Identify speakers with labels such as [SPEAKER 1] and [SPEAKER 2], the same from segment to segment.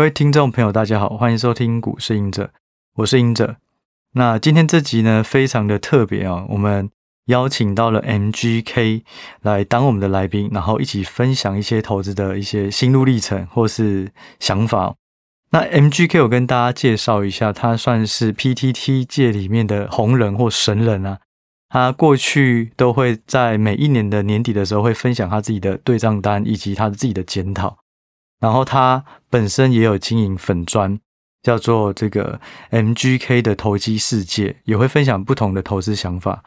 [SPEAKER 1] 各位听众朋友，大家好，欢迎收听股市隐者，我是隐者。那今天这集呢，非常的特别哦，我们邀请到了 MGK 来当我们的来宾，然后一起分享一些投资的一些心路历程或是想法。那 MGK 我跟大家介绍一下，他算是 PTT 界里面的红人或神人啊。他过去都会在每一年的年底的时候，会分享他自己的对账单以及他自己的检讨。然后他本身也有经营粉砖，叫做这个 MGK 的投机世界，也会分享不同的投资想法。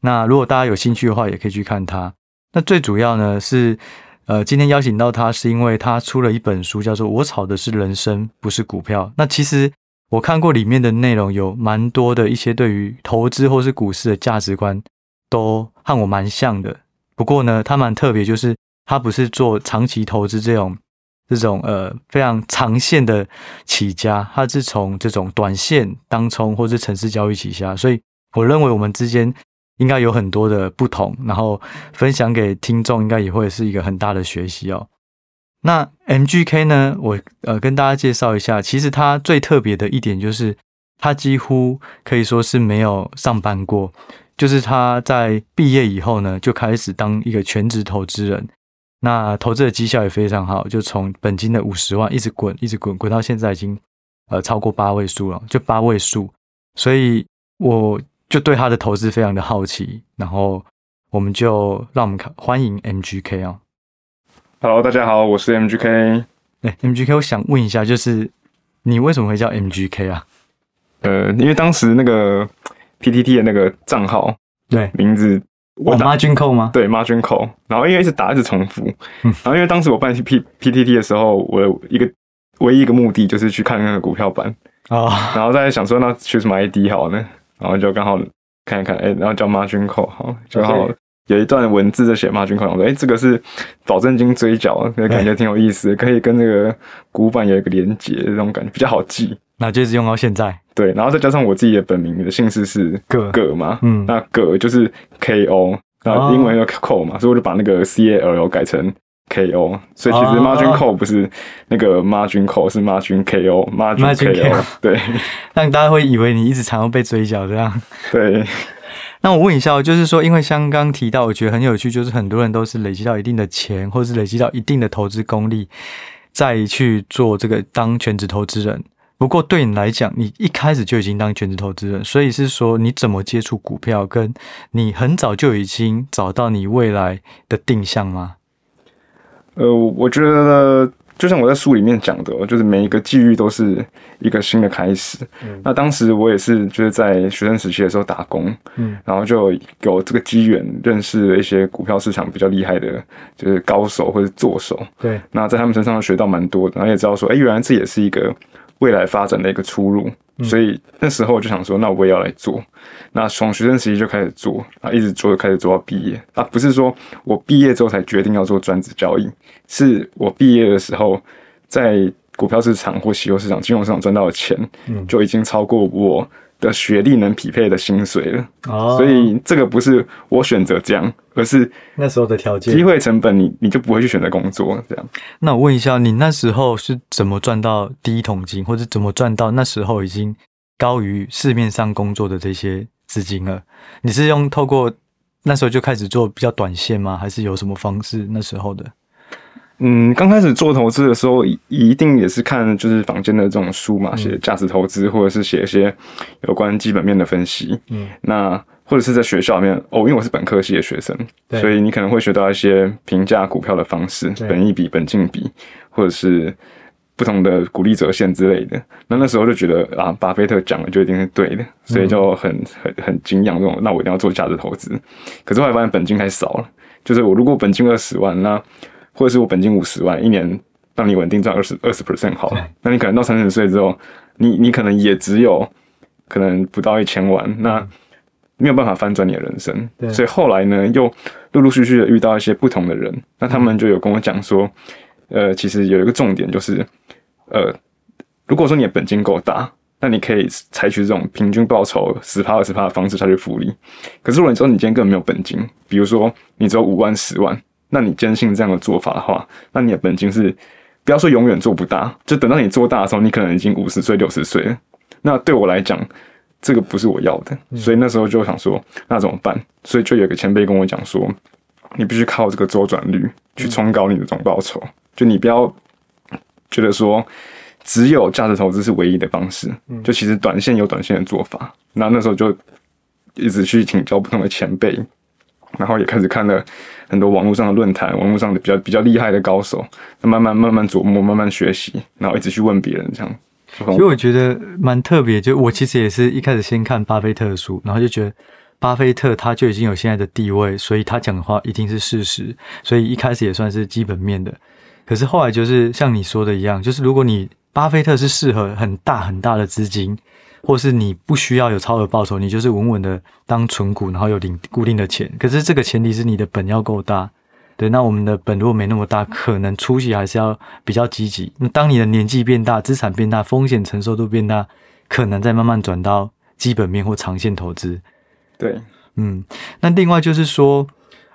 [SPEAKER 1] 那如果大家有兴趣的话，也可以去看他。那最主要呢是。呃，今天邀请到他是因为他出了一本书，叫做《我炒的是人生，不是股票》。那其实我看过里面的内容，有蛮多的一些对于投资或是股市的价值观，都和我蛮像的。不过呢，他蛮特别，就是他不是做长期投资这种这种呃非常长线的起家，他是从这种短线当冲或是城市交易起家。所以我认为我们之间。应该有很多的不同，然后分享给听众，应该也会是一个很大的学习哦。那 MGK 呢？我呃跟大家介绍一下，其实他最特别的一点就是，他几乎可以说是没有上班过，就是他在毕业以后呢，就开始当一个全职投资人。那投资的绩效也非常好，就从本金的五十万一直滚，一直滚，滚到现在已经呃超过八位数了，就八位数。所以我。就对他的投资非常的好奇，然后我们就让我们看欢迎 MGK 啊。
[SPEAKER 2] Hello，大家好，我是 MGK。
[SPEAKER 1] 哎，MGK，我想问一下，就是你为什么会叫 MGK 啊？
[SPEAKER 2] 呃，因为当时那个 PTT 的那个账号，对，名字
[SPEAKER 1] 我 Margin Call 吗？
[SPEAKER 2] 对，Margin Call。然后因为一直打一直重复，嗯、然后因为当时我办 P PTT 的时候，我有一个唯一一个目的就是去看那个股票版啊，哦、然后在想说，那取什么 ID 好呢？然后就刚好看一看，哎，然后叫 Margin Call，好，然后有一段文字在写 Margin Call，我说，哎，这个是保证金追缴，感觉挺有意思，可以跟那个股板有一个连接，这种感觉比较好记。
[SPEAKER 1] 那就是用到现在。
[SPEAKER 2] 对，然后再加上我自己的本名的姓氏是葛葛嘛，嗯，那葛就是 K O，那英文又 Call 嘛，所以我就把那个 C A L L 改成。KO，所以其实 margin call 不是那个 margin call，是 margin KO，margin KO。对，
[SPEAKER 1] 让大家会以为你一直常常被追缴这样。
[SPEAKER 2] 对。
[SPEAKER 1] 那我问一下，就是说，因为像刚刚提到，我觉得很有趣，就是很多人都是累积到一定的钱，或者是累积到一定的投资功力，再去做这个当全职投资人。不过对你来讲，你一开始就已经当全职投资人，所以是说你怎么接触股票，跟你很早就已经找到你未来的定向吗？
[SPEAKER 2] 呃，我觉得就像我在书里面讲的，就是每一个际遇都是一个新的开始。嗯，那当时我也是就是在学生时期的时候打工，嗯，然后就有这个机缘认识了一些股票市场比较厉害的，就是高手或者作手。对，那在他们身上学到蛮多的，然后也知道说，哎，原来这也是一个未来发展的一个出路。所以那时候我就想说，那我也要来做。那从学生时期就开始做，啊，一直做，开始做到毕业。啊，不是说我毕业之后才决定要做专职交易，是我毕业的时候在股票市场或期货市场、金融市场赚到的钱，就已经超过我的学历能匹配的薪水了。哦，所以这个不是我选择这样，而是
[SPEAKER 1] 那时候的条件。
[SPEAKER 2] 机会成本，你你就不会去选择工作这样。
[SPEAKER 1] 那我问一下，你那时候是怎么赚到第一桶金，或者怎么赚到那时候已经高于市面上工作的这些资金了？你是用透过那时候就开始做比较短线吗？还是有什么方式那时候的？
[SPEAKER 2] 嗯，刚开始做投资的时候，一定也是看就是坊间的这种书嘛，写价值投资，或者是写一些有关基本面的分析。嗯，那或者是在学校里面哦，因为我是本科系的学生，所以你可能会学到一些评价股票的方式，本益比、本净比，或者是不同的股利折现之类的。那那时候就觉得啊，巴菲特讲的就一定是对的，所以就很很很敬仰这种。那我一定要做价值投资。可是后来发现本金太少了，就是我如果本金二十万，那或者是我本金五十万，一年让你稳定赚二十二十 percent 好了，那你可能到三十岁之后，你你可能也只有可能不到一千万，那没有办法翻转你的人生。对所以后来呢，又陆陆续续的遇到一些不同的人，那他们就有跟我讲说，呃，其实有一个重点就是，呃，如果说你的本金够大，那你可以采取这种平均报酬十趴二十趴的方式下去复利。可是如果你说你今天根本没有本金，比如说你只有五万十万。那你坚信这样的做法的话，那你的本金是不要说永远做不大，就等到你做大的时候，你可能已经五十岁、六十岁了。那对我来讲，这个不是我要的，所以那时候就想说，那怎么办？所以就有个前辈跟我讲说，你必须靠这个周转率去冲高你的总报酬，就你不要觉得说只有价值投资是唯一的方式，就其实短线有短线的做法。那那时候就一直去请教不同的前辈。然后也开始看了很多网络上的论坛，网络上的比较比较厉害的高手，慢慢慢慢琢磨，慢慢学习，然后一直去问别人，这样。
[SPEAKER 1] 所以我觉得蛮特别，就我其实也是一开始先看巴菲特的书，然后就觉得巴菲特他就已经有现在的地位，所以他讲的话一定是事实，所以一开始也算是基本面的。可是后来就是像你说的一样，就是如果你巴菲特是适合很大很大的资金。或是你不需要有超额报酬，你就是稳稳的当存股，然后有领固定的钱。可是这个前提是你的本要够大，对。那我们的本如果没那么大，可能初期还是要比较积极。那当你的年纪变大，资产变大，风险承受度变大，可能再慢慢转到基本面或长线投资。
[SPEAKER 2] 对，
[SPEAKER 1] 嗯。那另外就是说，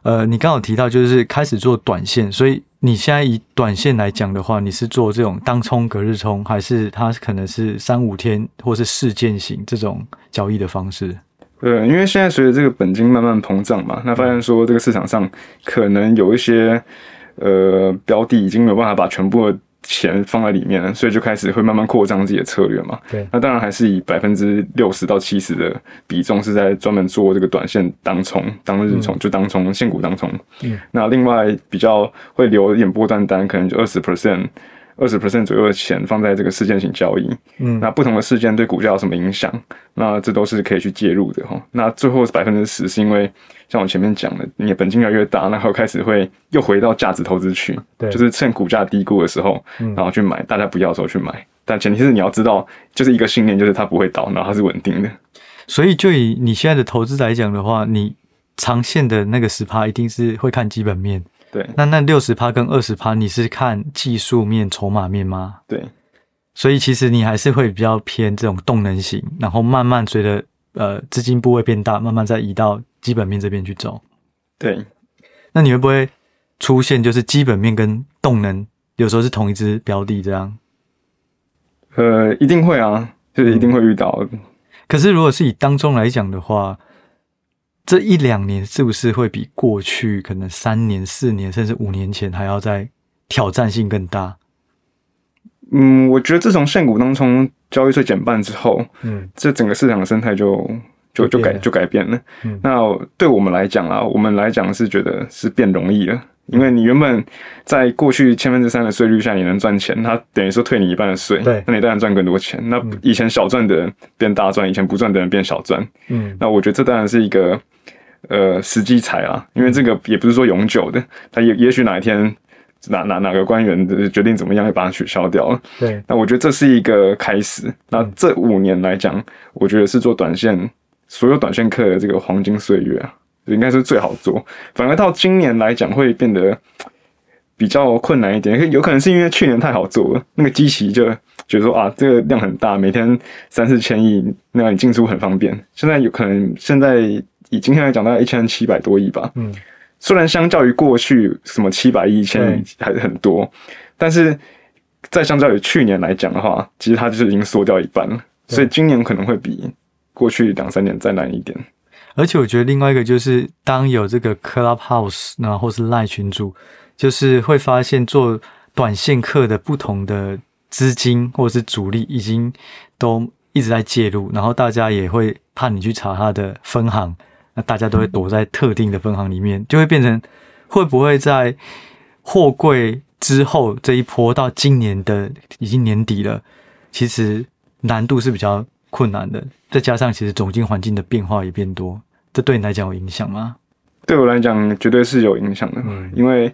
[SPEAKER 1] 呃，你刚好提到就是开始做短线，所以。你现在以短线来讲的话，你是做这种当冲、隔日冲，还是它可能是三五天或是事件型这种交易的方式？
[SPEAKER 2] 对，因为现在随着这个本金慢慢膨胀嘛，那发现说这个市场上可能有一些呃标的已经没有办法把全部的。钱放在里面，所以就开始会慢慢扩张自己的策略嘛。
[SPEAKER 1] 对，
[SPEAKER 2] 那当然还是以百分之六十到七十的比重是在专门做这个短线当冲、当日冲，就当冲现股当冲。嗯，那另外比较会留一点波段单，可能就二十 percent。二十 percent 左右的钱放在这个事件型交易，嗯，那不同的事件对股价有什么影响？那这都是可以去介入的哈。那最后是百分之十，是因为像我前面讲的，你的本金越来越大，然后开始会又回到价值投资区，对，就是趁股价低估的时候，然后去买，大家不要的时候去买。但前提是你要知道，就是一个信念，就是它不会倒，然后它是稳定的。
[SPEAKER 1] 所以，就以你现在的投资来讲的话，你长线的那个十趴一定是会看基本面。
[SPEAKER 2] 对，
[SPEAKER 1] 那那六十趴跟二十趴，你是看技术面、筹码面吗？
[SPEAKER 2] 对，
[SPEAKER 1] 所以其实你还是会比较偏这种动能型，然后慢慢随着呃资金部位变大，慢慢再移到基本面这边去走。
[SPEAKER 2] 对，
[SPEAKER 1] 那你会不会出现就是基本面跟动能有时候是同一只标的这样？
[SPEAKER 2] 呃，一定会啊，就是一定会遇到的。
[SPEAKER 1] 嗯。可是如果是以当中来讲的话。这一两年是不是会比过去可能三年、四年甚至五年前还要再挑战性更大？
[SPEAKER 2] 嗯，我觉得自从现股当中交易税减半之后，嗯，这整个市场的生态就就就改就改变了。嗯，那对我们来讲啊，我们来讲是觉得是变容易了，因为你原本在过去千分之三的税率下你能赚钱，他等于说退你一半的税，
[SPEAKER 1] 对，
[SPEAKER 2] 那你当然赚更多钱。那以前小赚的人变大赚，以前不赚的人变小赚。嗯，那我觉得这当然是一个。呃，时机财啊，因为这个也不是说永久的，他也也许哪一天哪哪哪个官员决定怎么样，会把它取消掉了。
[SPEAKER 1] 对，
[SPEAKER 2] 那我觉得这是一个开始。那这五年来讲，我觉得是做短线，所有短线客的这个黄金岁月啊，应该是最好做。反而到今年来讲，会变得比较困难一点，有可能是因为去年太好做了，那个基期就觉得说啊，这个量很大，每天三四千亿，那你进出很方便。现在有可能现在。以今天来讲，大概一千七百多亿吧。嗯，虽然相较于过去什么七百亿、一千亿还是很多，但是再相较于去年来讲的话，其实它就是已经缩掉一半了。所以今年可能会比过去两三年再难一点。
[SPEAKER 1] 而且我觉得另外一个就是，当有这个 Clubhouse 那或是 Line 群组，就是会发现做短线客的不同的资金或者是主力已经都一直在介入，然后大家也会怕你去查他的分行。那大家都会躲在特定的分行里面，就会变成会不会在货柜之后这一波到今年的已经年底了，其实难度是比较困难的。再加上其实总经环境的变化也变多，这对你来讲有影响吗？
[SPEAKER 2] 对我来讲绝对是有影响的，嗯，因为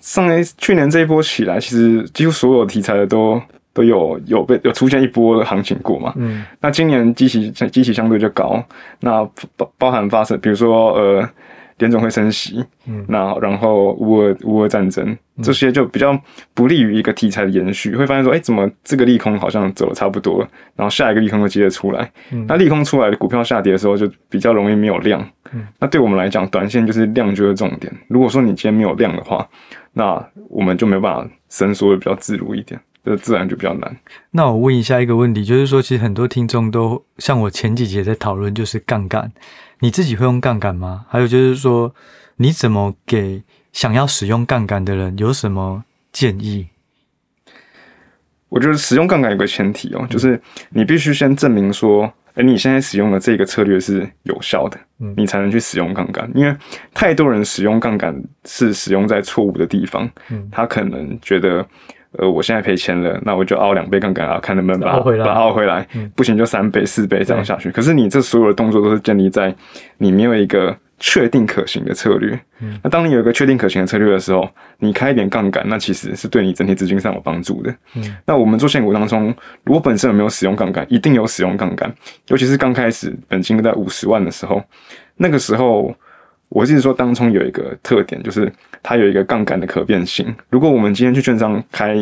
[SPEAKER 2] 上一去年这一波起来，其实几乎所有题材的都。都有有被有出现一波的行情过嘛？嗯，那今年基期基期相对就高，那包包含发生，比如说呃，联总会升息，嗯，那然后乌俄乌俄战争这些就比较不利于一个题材的延续，会发现说，哎，怎么这个利空好像走的差不多了，然后下一个利空就接着出来，嗯，那利空出来的股票下跌的时候就比较容易没有量，嗯，那对我们来讲，短线就是量就是重点。如果说你今天没有量的话，那我们就没办法伸缩的比较自如一点。这自然就比较难。
[SPEAKER 1] 那我问一下一个问题，就是说，其实很多听众都像我前几节在讨论，就是杠杆。你自己会用杠杆吗？还有就是说，你怎么给想要使用杠杆的人有什么建议？
[SPEAKER 2] 我觉得使用杠杆有个前提哦，就是你必须先证明说，哎，你现在使用的这个策略是有效的，你才能去使用杠杆。因为太多人使用杠杆是使用在错误的地方，他可能觉得。呃，我现在赔钱了，那我就凹两倍杠杆啊，看能不能把它把它凹回来。嗯、不行就三倍、四倍这样下去。可是你这所有的动作都是建立在你没有一个确定可行的策略。嗯、那当你有一个确定可行的策略的时候，你开一点杠杆，那其实是对你整体资金上有帮助的。嗯、那我们做现股当中，如果本身有没有使用杠杆，一定有使用杠杆，尤其是刚开始本金在五十万的时候，那个时候。我一直说，当冲有一个特点，就是它有一个杠杆的可变性。如果我们今天去券商开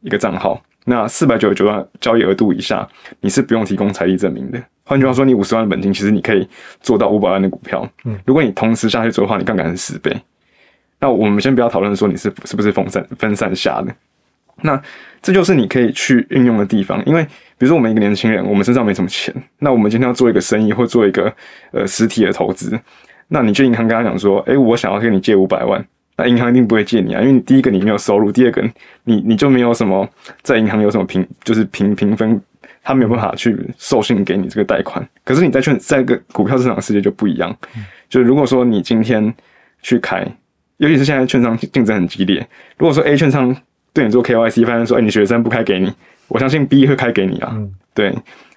[SPEAKER 2] 一个账号，那四百九十九万交易额度以下，你是不用提供财力证明的。换句话说，你五十万的本金，其实你可以做到五百万的股票。嗯，如果你同时下去做的话，你杠杆是十倍。那我们先不要讨论说你是是不是分散分散下的，那这就是你可以去运用的地方。因为比如说我们一个年轻人，我们身上没什么钱，那我们今天要做一个生意或做一个呃实体的投资。那你去银行跟他讲说，哎、欸，我想要跟你借五百万，那银行一定不会借你啊，因为你第一个你没有收入，第二个你你就没有什么在银行有什么评，就是评评分，他没有办法去授信给你这个贷款。可是你在券在个股票市场的世界就不一样，就是如果说你今天去开，尤其是现在券商竞争很激烈，如果说 A 券商对你做 KYC，发现说，哎、欸，你学生不开给你，我相信 B 会开给你啊，对，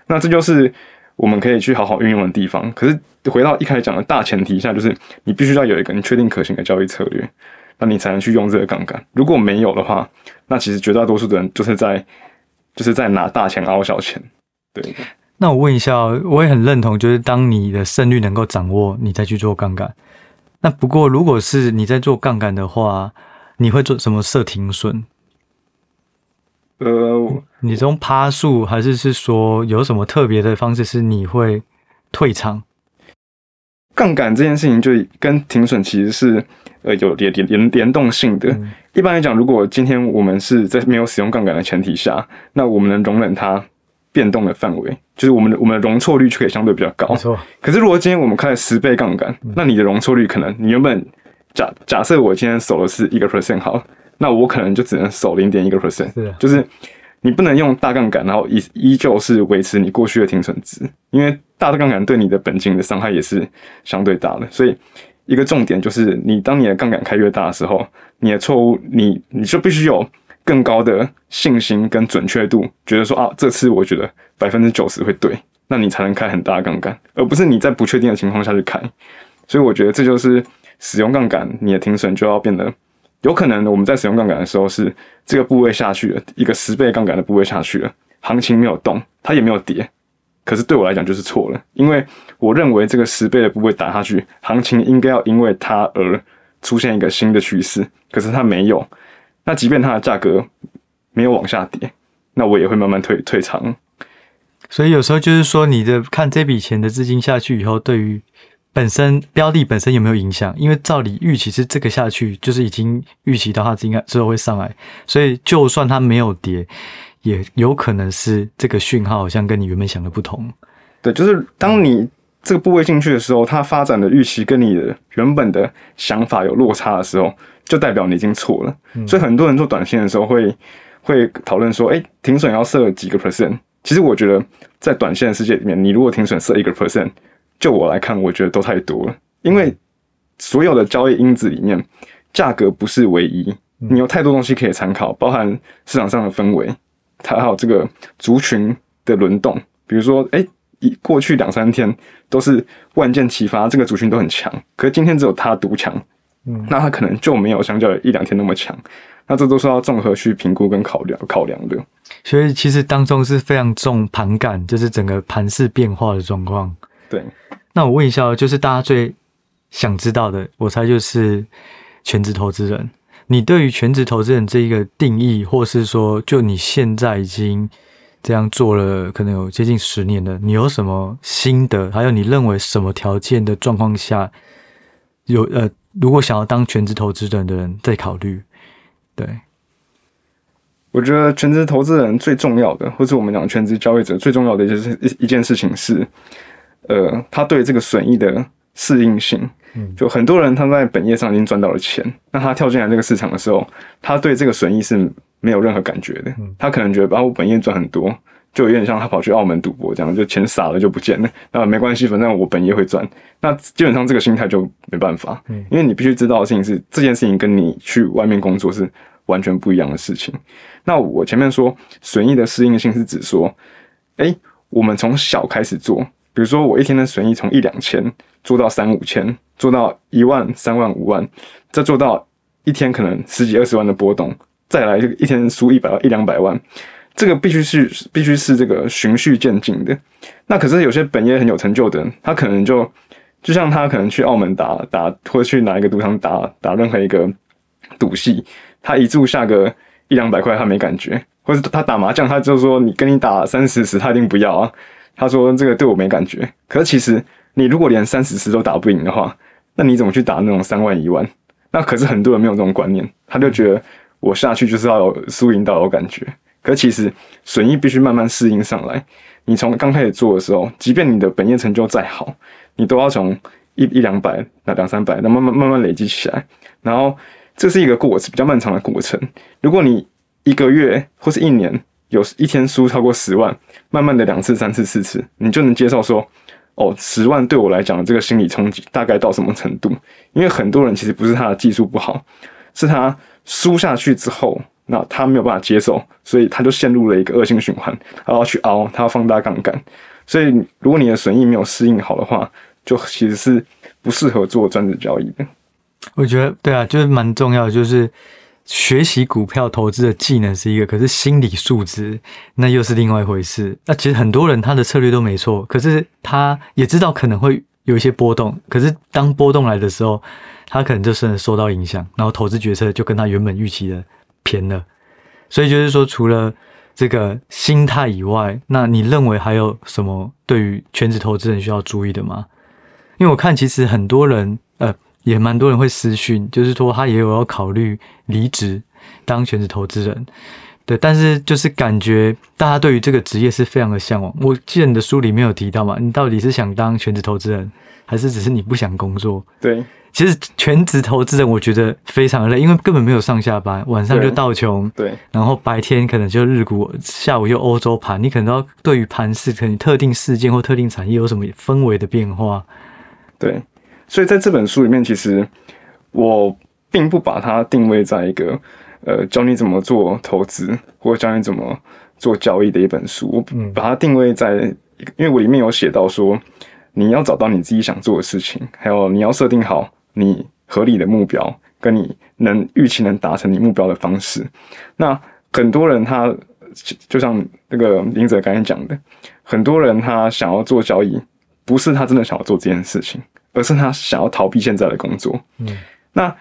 [SPEAKER 2] 那这就是。我们可以去好好运用的地方，可是回到一开始讲的大前提下，就是你必须要有一个你确定可行的交易策略，那你才能去用这个杠杆。如果没有的话，那其实绝大多数的人就是在就是在拿大钱熬小钱。对，
[SPEAKER 1] 那我问一下，我也很认同，就是当你的胜率能够掌握，你再去做杠杆。那不过，如果是你在做杠杆的话，你会做什么设停损？呃，你从趴数还是是说有什么特别的方式是你会退场？
[SPEAKER 2] 杠杆这件事情就跟停损其实是呃有联联联联动性的。嗯、一般来讲，如果今天我们是在没有使用杠杆的前提下，那我们能容忍它变动的范围，就是我们的我们的容错率就可以相对比较高。没错。可是如果今天我们开了十倍杠杆，嗯、那你的容错率可能你原本假假设我今天守的是一个 percent 好。那我可能就只能守零点一个 percent，是的，就是你不能用大杠杆，然后依依旧是维持你过去的停损值，因为大的杠杆对你的本金的伤害也是相对大的。所以一个重点就是，你当你的杠杆开越大的时候，你的错误，你你就必须有更高的信心跟准确度，觉得说啊，这次我觉得百分之九十会对，那你才能开很大的杠杆，而不是你在不确定的情况下去开。所以我觉得这就是使用杠杆，你的停损就要变得。有可能我们在使用杠杆的时候是这个部位下去了，一个十倍杠杆的部位下去了，行情没有动，它也没有跌，可是对我来讲就是错了，因为我认为这个十倍的部位打下去，行情应该要因为它而出现一个新的趋势，可是它没有，那即便它的价格没有往下跌，那我也会慢慢退退场。
[SPEAKER 1] 所以有时候就是说，你的看这笔钱的资金下去以后，对于。本身标的本身有没有影响？因为照理预期是这个下去，就是已经预期到它应该之后会上来，所以就算它没有跌，也有可能是这个讯号好像跟你原本想的不同。
[SPEAKER 2] 对，就是当你这个部位进去的时候，它发展的预期跟你的原本的想法有落差的时候，就代表你已经错了。嗯、所以很多人做短线的时候会会讨论说：“哎，停损要设几个 percent？” 其实我觉得在短线的世界里面，你如果停损设一个 percent。就我来看，我觉得都太多了，因为所有的交易因子里面，价格不是唯一，你有太多东西可以参考，包含市场上的氛围，它还有这个族群的轮动。比如说，哎，一过去两三天都是万箭齐发，这个族群都很强，可是今天只有它独强，嗯，那它可能就没有相较于一两天那么强。那这都是要综合去评估跟考量考量的。
[SPEAKER 1] 所以其实当中是非常重盘感，就是整个盘势变化的状况。
[SPEAKER 2] 对。
[SPEAKER 1] 那我问一下，就是大家最想知道的，我猜就是全职投资人。你对于全职投资人这一个定义，或是说，就你现在已经这样做了，可能有接近十年了，你有什么心得？还有你认为什么条件的状况下，有呃，如果想要当全职投资人的人再考虑？对，
[SPEAKER 2] 我觉得全职投资人最重要的，或是我们讲全职交易者最重要的一件事，一一件事情是，呃，他对这个损益的适应性。就很多人他在本业上已经赚到了钱，那他跳进来这个市场的时候，他对这个损益是没有任何感觉的。他可能觉得，啊，我本业赚很多，就有点像他跑去澳门赌博这样，就钱撒了就不见了。那没关系，反正我本业会赚。那基本上这个心态就没办法，因为你必须知道的事情是，这件事情跟你去外面工作是完全不一样的事情。那我前面说损益的适应性是指说，诶，我们从小开始做，比如说我一天的损益从一两千做到三五千。做到一万、三万、五万，再做到一天可能十几、二十万的波动，再来一天输一百万、一两百万，这个必须是必须是这个循序渐进的。那可是有些本业很有成就的人，他可能就就像他可能去澳门打打，或者去哪一个赌场打打任何一个赌戏，他一注下个一两百块，他没感觉；或者他打麻将，他就说你跟你打三十十，他一定不要啊。他说这个对我没感觉。可是其实你如果连三十次都打不赢的话，那你怎么去打那种三万一万？那可是很多人没有这种观念，他就觉得我下去就是要有输赢到有感觉。可其实损益必须慢慢适应上来。你从刚开始做的时候，即便你的本业成就再好，你都要从一一两百、那两三百，那慢慢慢慢累积起来。然后这是一个过程，比较漫长的过程。如果你一个月或是一年有一天输超过十万，慢慢的两次、三次、四次，你就能接受说。哦，十万对我来讲的这个心理冲击大概到什么程度？因为很多人其实不是他的技术不好，是他输下去之后，那他没有办法接受，所以他就陷入了一个恶性循环，他要去熬，他要放大杠杆。所以如果你的损益没有适应好的话，就其实是不适合做专职交易的。
[SPEAKER 1] 我觉得对啊，就是蛮重要的，就是。学习股票投资的技能是一个，可是心理素质那又是另外一回事。那其实很多人他的策略都没错，可是他也知道可能会有一些波动，可是当波动来的时候，他可能就是受到影响，然后投资决策就跟他原本预期的偏了。所以就是说，除了这个心态以外，那你认为还有什么对于全职投资人需要注意的吗？因为我看其实很多人呃。也蛮多人会私讯，就是说他也有要考虑离职当全职投资人，对，但是就是感觉大家对于这个职业是非常的向往。我记得你的书里面有提到嘛，你到底是想当全职投资人，还是只是你不想工作？
[SPEAKER 2] 对，
[SPEAKER 1] 其实全职投资人我觉得非常的累，因为根本没有上下班，晚上就到穷，
[SPEAKER 2] 对，
[SPEAKER 1] 然后白天可能就日股，下午又欧洲盘，你可能要对于盘势、可能特定事件或特定产业有什么氛围的变化，
[SPEAKER 2] 对。所以在这本书里面，其实我并不把它定位在一个呃教你怎么做投资或者教你怎么做交易的一本书。我把它定位在，因为我里面有写到说，你要找到你自己想做的事情，还有你要设定好你合理的目标，跟你能预期能达成你目标的方式。那很多人他就像那个林哲刚才讲的，很多人他想要做交易，不是他真的想要做这件事情。而是他想要逃避现在的工作。嗯，那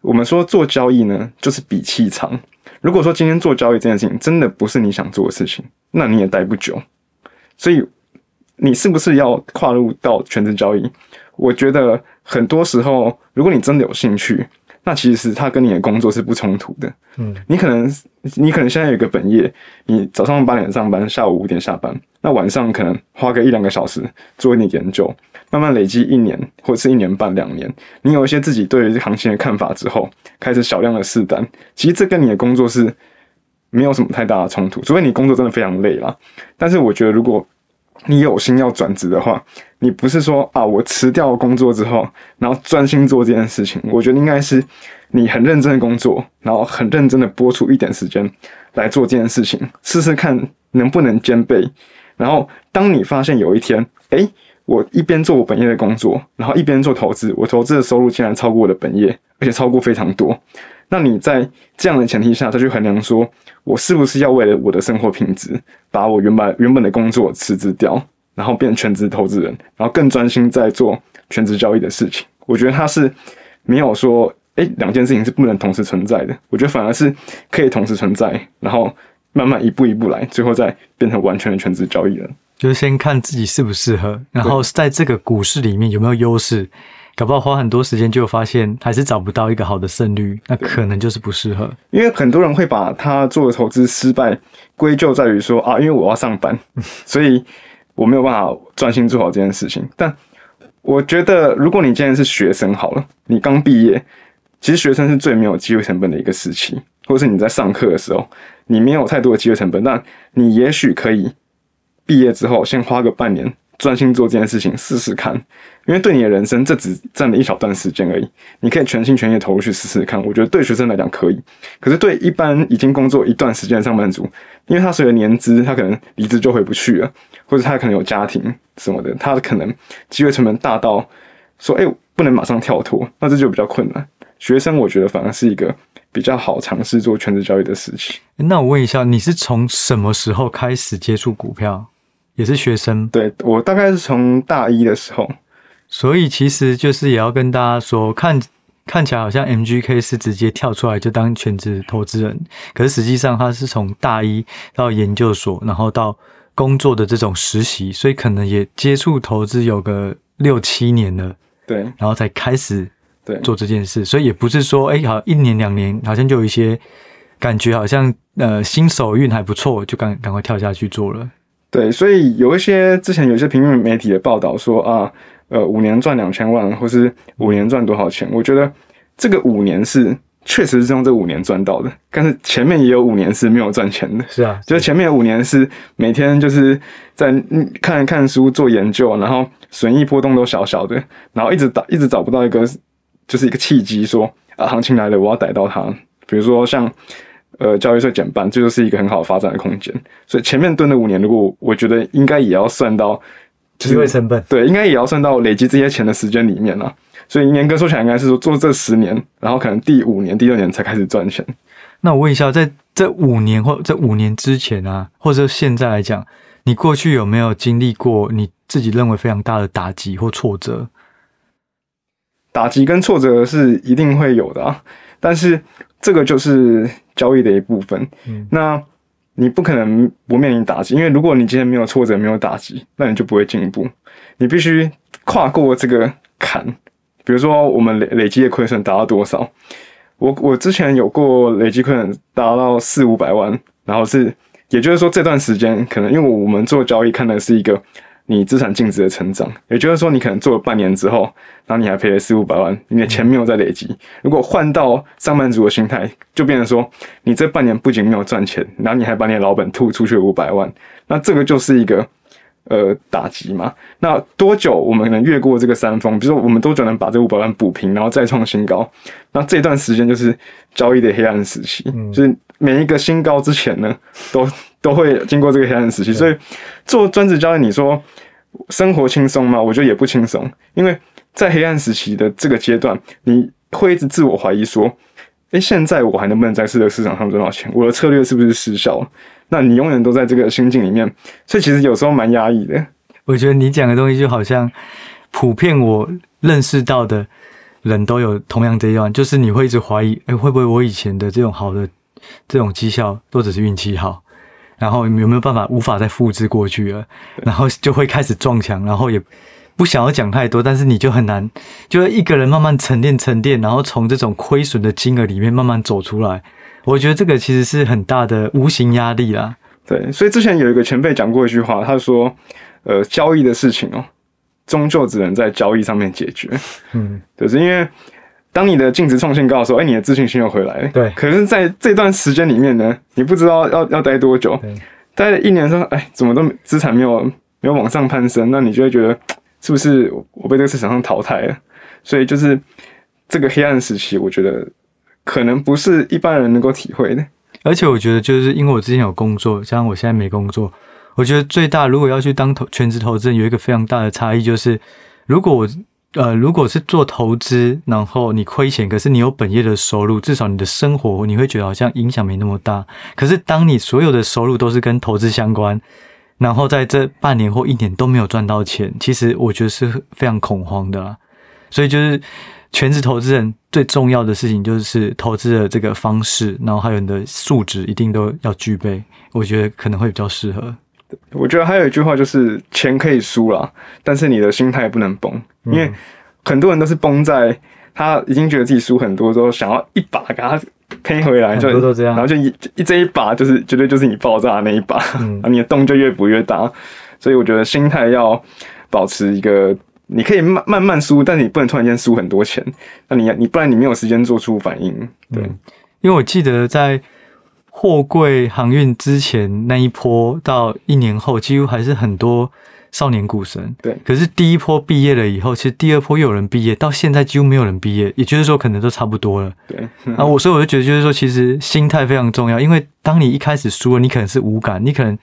[SPEAKER 2] 我们说做交易呢，就是比气场。如果说今天做交易这件事情真的不是你想做的事情，那你也待不久。所以，你是不是要跨入到全职交易？我觉得很多时候，如果你真的有兴趣。那其实它跟你的工作是不冲突的。嗯，你可能你可能现在有一个本业，你早上八点上班，下午五点下班，那晚上可能花个一两个小时做一点研究，慢慢累积一年或者是一年半两年，你有一些自己对于行情的看法之后，开始小量的试单。其实这跟你的工作是没有什么太大的冲突，除非你工作真的非常累啦。但是我觉得如果你有心要转职的话，你不是说啊，我辞掉工作之后，然后专心做这件事情。我觉得应该是你很认真的工作，然后很认真的拨出一点时间来做这件事情，试试看能不能兼备。然后当你发现有一天，诶，我一边做我本业的工作，然后一边做投资，我投资的收入竟然超过我的本业，而且超过非常多。那你在这样的前提下再去衡量说，我是不是要为了我的生活品质，把我原本原本的工作辞职掉，然后变全职投资人，然后更专心在做全职交易的事情？我觉得他是没有说，哎、欸，两件事情是不能同时存在的。我觉得反而是可以同时存在，然后慢慢一步一步来，最后再变成完全的全职交易人。
[SPEAKER 1] 就是先看自己适不适合，然后在这个股市里面有没有优势。搞不好花很多时间，就发现还是找不到一个好的胜率，那可能就是不适合。
[SPEAKER 2] 因为很多人会把他做的投资失败归咎在于说啊，因为我要上班，所以我没有办法专心做好这件事情。但我觉得，如果你今天是学生好了，你刚毕业，其实学生是最没有机会成本的一个时期，或者是你在上课的时候，你没有太多的机会成本，但你也许可以毕业之后先花个半年。专心做这件事情，试试看，因为对你的人生，这只占了一小段时间而已。你可以全心全意投入去试试看。我觉得对学生来讲可以，可是对一般已经工作一段时间的上班族，因为他随着年资，他可能离职就回不去了，或者他可能有家庭什么的，他可能机会成本大到说，哎，不能马上跳脱，那这就比较困难。学生我觉得反而是一个比较好尝试做全职交易的事情。
[SPEAKER 1] 那我问一下，你是从什么时候开始接触股票？也是学生，
[SPEAKER 2] 对，我大概是从大一的时候，
[SPEAKER 1] 所以其实就是也要跟大家说，看看起来好像 MGK 是直接跳出来就当全职投资人，可是实际上他是从大一到研究所，然后到工作的这种实习，所以可能也接触投资有个六七年了，
[SPEAKER 2] 对，
[SPEAKER 1] 然后才开始
[SPEAKER 2] 对
[SPEAKER 1] 做这件事，所以也不是说哎，好一年两年好像就有一些感觉，好像呃新手运还不错，就赶赶快跳下去做了。
[SPEAKER 2] 对，所以有一些之前有一些平面媒体的报道说啊，呃，五年赚两千万，或是五年赚多少钱？我觉得这个五年是确实是用这五年赚到的，但是前面也有五年是没有赚钱的。
[SPEAKER 1] 是啊，
[SPEAKER 2] 就是前面五年是每天就是在看看书、做研究，然后损益波动都小小的，然后一直找一直找不到一个就是一个契机，说啊，行情来了，我要逮到它。比如说像。呃，交易税减半，这就是一个很好的发展的空间。所以前面蹲了五年，如果我觉得应该也要算到
[SPEAKER 1] 机会成本，
[SPEAKER 2] 对，应该也要算到累积这些钱的时间里面了。所以严格说起来，应该是说做这十年，然后可能第五年、第六年才开始赚钱。
[SPEAKER 1] 那我问一下，在这五年或这五年之前啊，或者现在来讲，你过去有没有经历过你自己认为非常大的打击或挫折？
[SPEAKER 2] 打击跟挫折是一定会有的啊，但是。这个就是交易的一部分。嗯，那你不可能不面临打击，因为如果你今天没有挫折、没有打击，那你就不会进步。你必须跨过这个坎。比如说，我们累累积的亏损达到多少？我我之前有过累积亏损达到四五百万，然后是，也就是说这段时间可能因为我们做交易看的是一个。你资产净值的成长，也就是说，你可能做了半年之后，然后你还赔了四五百万，你的钱没有在累积。如果换到上班族的心态，就变成说，你这半年不仅没有赚钱，然后你还把你的老本吐出去五百万，那这个就是一个呃打击嘛。那多久我们能越过这个山峰？比如说，我们多久能把这五百万补平，然后再创新高？那这段时间就是交易的黑暗时期，就是每一个新高之前呢，都。都会经过这个黑暗时期，所以做专职教练，你说生活轻松吗？我觉得也不轻松，因为在黑暗时期的这个阶段，你会一直自我怀疑说：“诶，现在我还能不能在这个市场上赚到钱？我的策略是不是失效？”那你永远都在这个心境里面，所以其实有时候蛮压抑的。
[SPEAKER 1] 我觉得你讲的东西就好像普遍我认识到的人都有同样这一段，就是你会一直怀疑：“诶，会不会我以前的这种好的这种绩效都只是运气好？”然后有没有办法无法再复制过去了？然后就会开始撞墙，然后也不想要讲太多，但是你就很难，就一个人慢慢沉淀沉淀，然后从这种亏损的金额里面慢慢走出来。我觉得这个其实是很大的无形压力啦。
[SPEAKER 2] 对，所以之前有一个前辈讲过一句话，他说：“呃，交易的事情哦，终究只能在交易上面解决。”嗯，就是因为。当你的净值创新高的时候，哎，你的自信心又回来了。
[SPEAKER 1] 对。
[SPEAKER 2] 可是在这段时间里面呢，你不知道要要待多久。对。待了一年说，哎，怎么都资产没有没有往上攀升，那你就会觉得 是不是我被这个市场上淘汰了？所以就是这个黑暗时期，我觉得可能不是一般人能够体会的。
[SPEAKER 1] 而且我觉得，就是因为我之前有工作，加上我现在没工作，我觉得最大如果要去当投全职投资人，有一个非常大的差异，就是如果我。呃，如果是做投资，然后你亏钱，可是你有本业的收入，至少你的生活你会觉得好像影响没那么大。可是当你所有的收入都是跟投资相关，然后在这半年或一年都没有赚到钱，其实我觉得是非常恐慌的啦。所以就是全职投资人最重要的事情就是投资的这个方式，然后还有你的素质一定都要具备，我觉得可能会比较适合。
[SPEAKER 2] 我觉得还有一句话就是钱可以输啦，但是你的心态不能崩，因为很多人都是崩在他已经觉得自己输很多之后，想要一把给他赔回来，就都这样然后就一一这一把就是绝对就是你爆炸的那一把，嗯，你的洞就越补越大。所以我觉得心态要保持一个，你可以慢慢慢输，但是你不能突然间输很多钱。那你你不然你没有时间做出反应，对，嗯，
[SPEAKER 1] 因为我记得在。货柜航运之前那一波到一年后，几乎还是很多少年股神。
[SPEAKER 2] 对，
[SPEAKER 1] 可是第一波毕业了以后，其实第二波又有人毕业，到现在几乎没有人毕业，也就是说可能都差不多了。
[SPEAKER 2] 对，
[SPEAKER 1] 啊，我所以我就觉得，就是说，其实心态非常重要，因为当你一开始输了，你可能是无感，你可能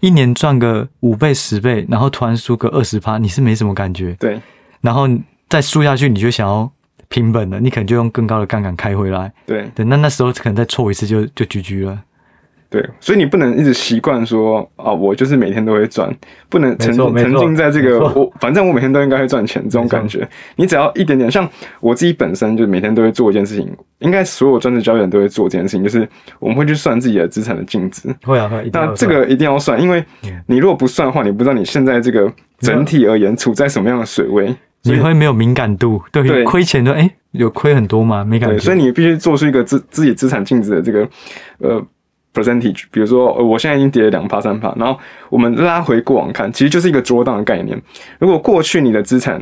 [SPEAKER 1] 一年赚个五倍、十倍，然后突然输个二十趴，你是没什么感觉。
[SPEAKER 2] 对，
[SPEAKER 1] 然后再输下去，你就想要平本了，你可能就用更高的杠杆开回来。
[SPEAKER 2] 对，
[SPEAKER 1] 对，那那时候可能再错一次就就 GG 了。
[SPEAKER 2] 对，所以你不能一直习惯说啊，我就是每天都会赚，不能沉沉浸在这个我反正我每天都应该会赚钱这种感觉。你只要一点点，像我自己本身就每天都会做一件事情，应该所有专职交易人都会做这件事情，就是我们会去算自己的资产的净值。
[SPEAKER 1] 会啊会。
[SPEAKER 2] 那这个一定要算，因为你如果不算的话，你不知道你现在这个整体而言处在什么样的水位。
[SPEAKER 1] 你会没有敏感度，对，亏钱的哎，有亏很多吗？没感觉。
[SPEAKER 2] 所以你必须做出一个自自己资产净值的这个呃 percentage。比如说，我现在已经跌了两趴三趴，然后我们拉回过往看，其实就是一个震荡的概念。如果过去你的资产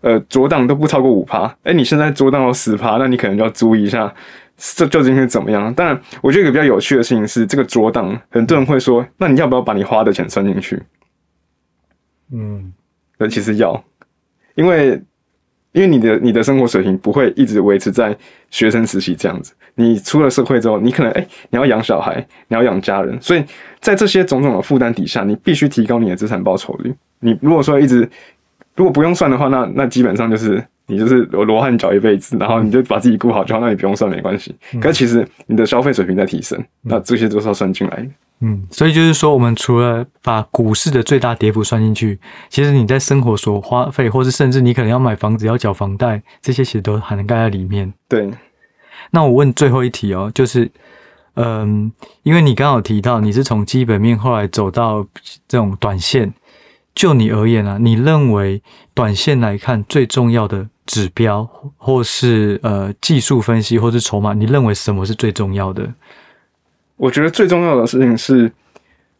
[SPEAKER 2] 呃震荡都不超过五趴，哎，你现在震荡到十趴，那你可能就要注意一下，这究竟是怎么样？当然，我觉得一个比较有趣的事情是，这个震荡，很多人会说，那你要不要把你花的钱算进去？嗯，那其实要。因为，因为你的你的生活水平不会一直维持在学生时期这样子。你出了社会之后，你可能哎、你要养小孩，你要养家人，所以在这些种种的负担底下，你必须提高你的资产报酬率。你如果说一直如果不用算的话，那那基本上就是你就是罗罗汉脚一辈子，然后你就把自己顾好就好，那你不用算没关系。可是其实你的消费水平在提升，那这些都是要算进来的。
[SPEAKER 1] 嗯，所以就是说，我们除了把股市的最大跌幅算进去，其实你在生活所花费，或是甚至你可能要买房子要缴房贷，这些其实都涵盖在里面。
[SPEAKER 2] 对。
[SPEAKER 1] 那我问最后一题哦，就是，嗯，因为你刚好提到你是从基本面后来走到这种短线，就你而言啊，你认为短线来看最重要的指标，或是呃技术分析，或是筹码，你认为什么是最重要的？
[SPEAKER 2] 我觉得最重要的事情是，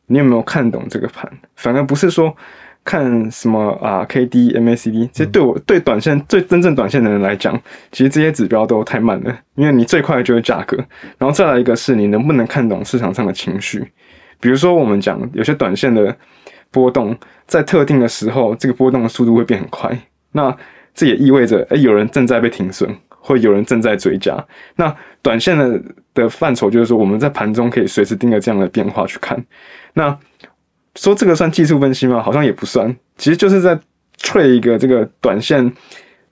[SPEAKER 2] 你有没有看懂这个盘，反而不是说看什么啊 K D M A C D。其实对我对短线最真正短线的人来讲，其实这些指标都太慢了，因为你最快的就是价格，然后再来一个是你能不能看懂市场上的情绪。比如说我们讲有些短线的波动，在特定的时候，这个波动的速度会变很快，那这也意味着哎、欸，有人正在被停损。会有人正在追加，那短线的的范畴就是说，我们在盘中可以随时盯着这样的变化去看。那说这个算技术分析吗？好像也不算，其实就是在 trade 一个这个短线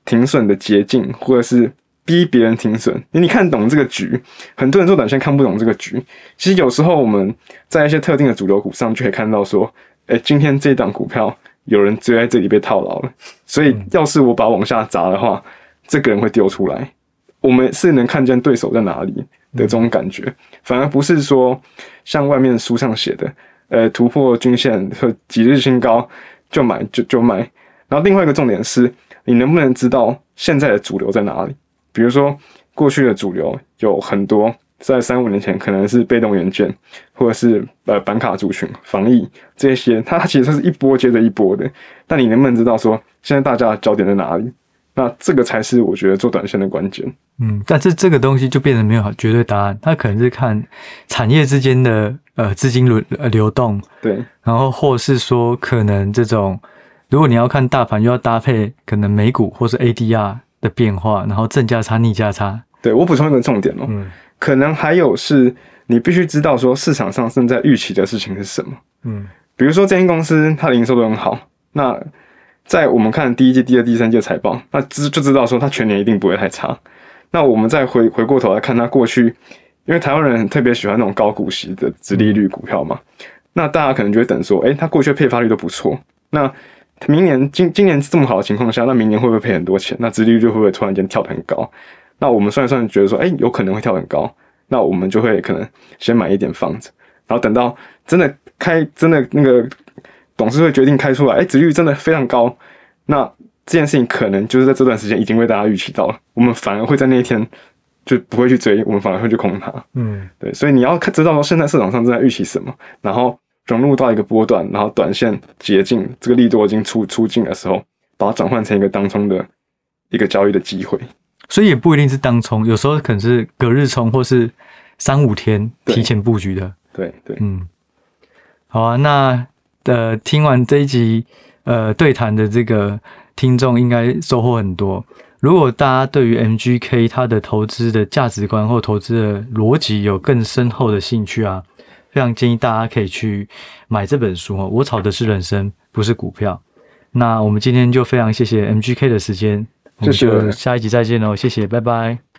[SPEAKER 2] 停损的捷径，或者是逼别人停损。你你看懂这个局，很多人做短线看不懂这个局。其实有时候我们在一些特定的主流股上就可以看到说，哎，今天这档股票有人追在这里被套牢了，所以要是我把往下砸的话。这个人会丢出来，我们是能看见对手在哪里的这种感觉，反而不是说像外面书上写的，呃，突破均线和几日新高就买就就买。然后另外一个重点是，你能不能知道现在的主流在哪里？比如说过去的主流有很多，在三五年前可能是被动元件，或者是呃板卡族群、防疫这些，它其实是一波接着一波的。但你能不能知道说现在大家的焦点在哪里？那这个才是我觉得做短线的关键。
[SPEAKER 1] 嗯，但是这个东西就变成没有绝对答案，它可能是看产业之间的呃资金流呃流动，
[SPEAKER 2] 对，
[SPEAKER 1] 然后或是说可能这种，如果你要看大盘，又要搭配可能美股或是 ADR 的变化，然后正价差逆价差。
[SPEAKER 2] 对，我补充一个重点哦，嗯，可能还有是你必须知道说市场上正在预期的事情是什么。嗯，比如说这间公司它的营收都很好，那。在我们看第一季、第二、第三季财报，那知就知道说它全年一定不会太差。那我们再回回过头来看它过去，因为台湾人特别喜欢那种高股息的殖利率股票嘛，那大家可能就会等说，诶，它过去配发率都不错。那明年今今年这么好的情况下，那明年会不会赔很多钱？那殖利率会不会突然间跳得很高？那我们算一算，觉得说，哎、有可能会跳很高，那我们就会可能先买一点放着，然后等到真的开，真的那个董事会决定开出来，哎、欸，殖利率真的非常高，那这件事情可能就是在这段时间已经为大家预期到了，我们反而会在那一天就不会去追，我们反而会去空它。嗯，对，所以你要看知道说现在市场上正在预期什么，然后融入到一个波段，然后短线捷径，这个利多已经出出尽的时候，把它转换成一个当冲的一个交易的机会。
[SPEAKER 1] 所以也不一定是当冲，有时候可能是隔日冲，或是三五天提前布局的。
[SPEAKER 2] 对对，对
[SPEAKER 1] 嗯，好啊。那呃，听完这一集呃对谈的这个听众应该收获很多。如果大家对于 MGK 它的投资的价值观或投资的逻辑有更深厚的兴趣啊，非常建议大家可以去买这本书哦。我炒的是人生，不是股票。那我们今天就非常谢谢 MGK 的时间。我们就下一集再见喽，谢谢，拜拜。